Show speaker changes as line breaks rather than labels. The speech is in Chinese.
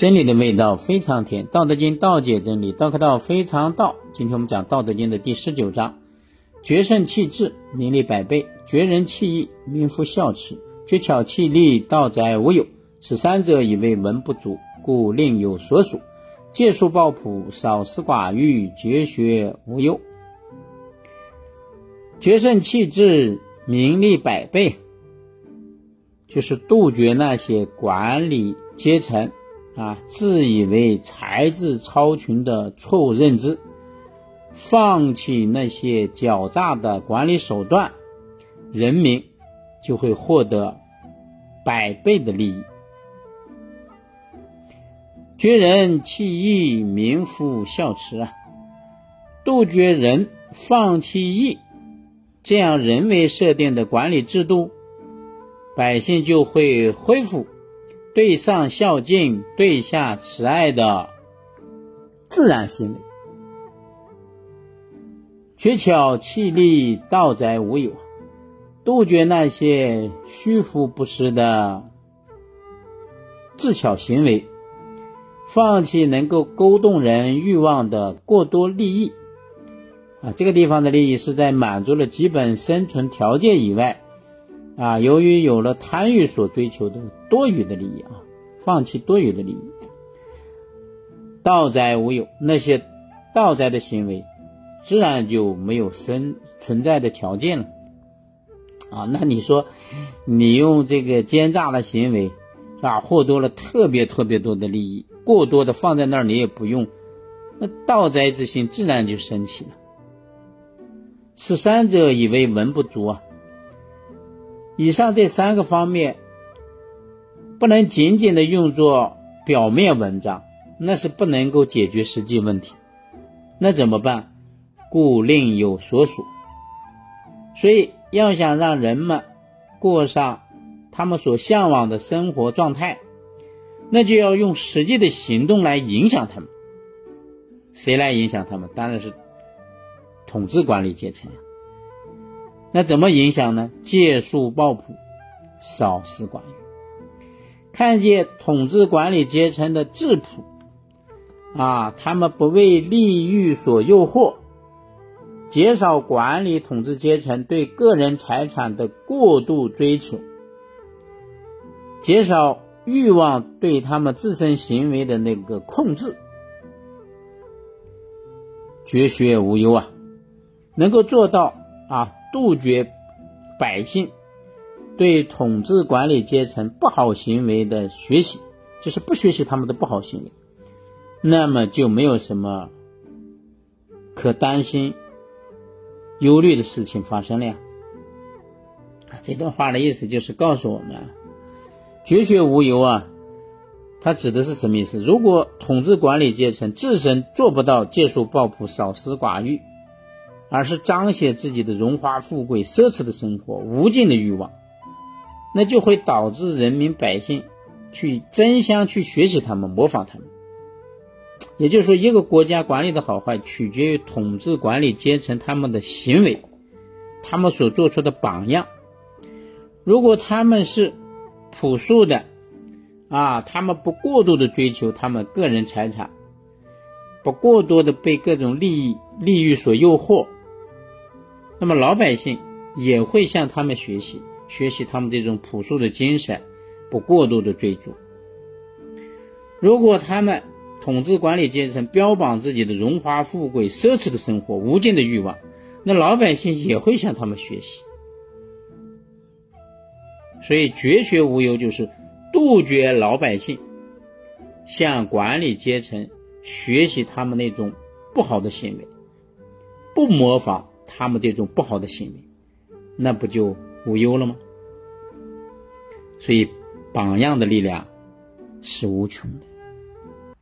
真理的味道非常甜，《道德经》道解真理，道可道非常道。今天我们讲《道德经》的第十九章：决胜气质，名利百倍；绝人气义，名副孝慈；绝巧气力，道哉无有。此三者，以为文不足，故另有所属。借书抱朴，少思寡欲，绝学无忧。决胜气质，名利百倍，就是杜绝那些管理阶层。啊，自以为才智超群的错误认知，放弃那些狡诈的管理手段，人民就会获得百倍的利益。绝人弃义，民夫孝慈啊！杜绝人放弃义，这样人为设定的管理制度，百姓就会恢复。对上孝敬，对下慈爱的自然行为，绝巧气力，道哉无有，杜绝那些虚浮不实的智巧行为，放弃能够勾动人欲望的过多利益。啊，这个地方的利益是在满足了基本生存条件以外。啊，由于有了贪欲所追求的多余的利益啊，放弃多余的利益，道哉无有，那些道哉的行为，自然就没有生存在的条件了。啊，那你说，你用这个奸诈的行为，是吧？获得了特别特别多的利益，过多的放在那儿你也不用，那道哉之心自然就升起了。此三者，以为文不足啊。以上这三个方面，不能仅仅的用作表面文章，那是不能够解决实际问题。那怎么办？故另有所属。所以，要想让人们过上他们所向往的生活状态，那就要用实际的行动来影响他们。谁来影响他们？当然是统治管理阶层。那怎么影响呢？借术抱朴，少思寡欲，看见统治管理阶层的质朴啊，他们不为利欲所诱惑，减少管理统治阶层对个人财产的过度追求，减少欲望对他们自身行为的那个控制，绝学无忧啊，能够做到啊。杜绝百姓对统治管理阶层不好行为的学习，就是不学习他们的不好行为，那么就没有什么可担心、忧虑的事情发生了呀。这段话的意思就是告诉我们，绝学无忧啊，它指的是什么意思？如果统治管理阶层自身做不到戒术抱朴、少思寡欲。而是彰显自己的荣华富贵、奢侈的生活、无尽的欲望，那就会导致人民百姓去争相去学习他们、模仿他们。也就是说，一个国家管理的好坏，取决于统治管理阶层他们的行为，他们所做出的榜样。如果他们是朴素的，啊，他们不过度的追求他们个人财产，不过多的被各种利益、利欲所诱惑。那么老百姓也会向他们学习，学习他们这种朴素的精神，不过度的追逐。如果他们统治管理阶层标榜自己的荣华富贵、奢侈的生活、无尽的欲望，那老百姓也会向他们学习。所以绝学无忧就是杜绝老百姓向管理阶层学习他们那种不好的行为，不模仿。他们这种不好的行为，那不就无忧了吗？所以，榜样的力量是无穷的。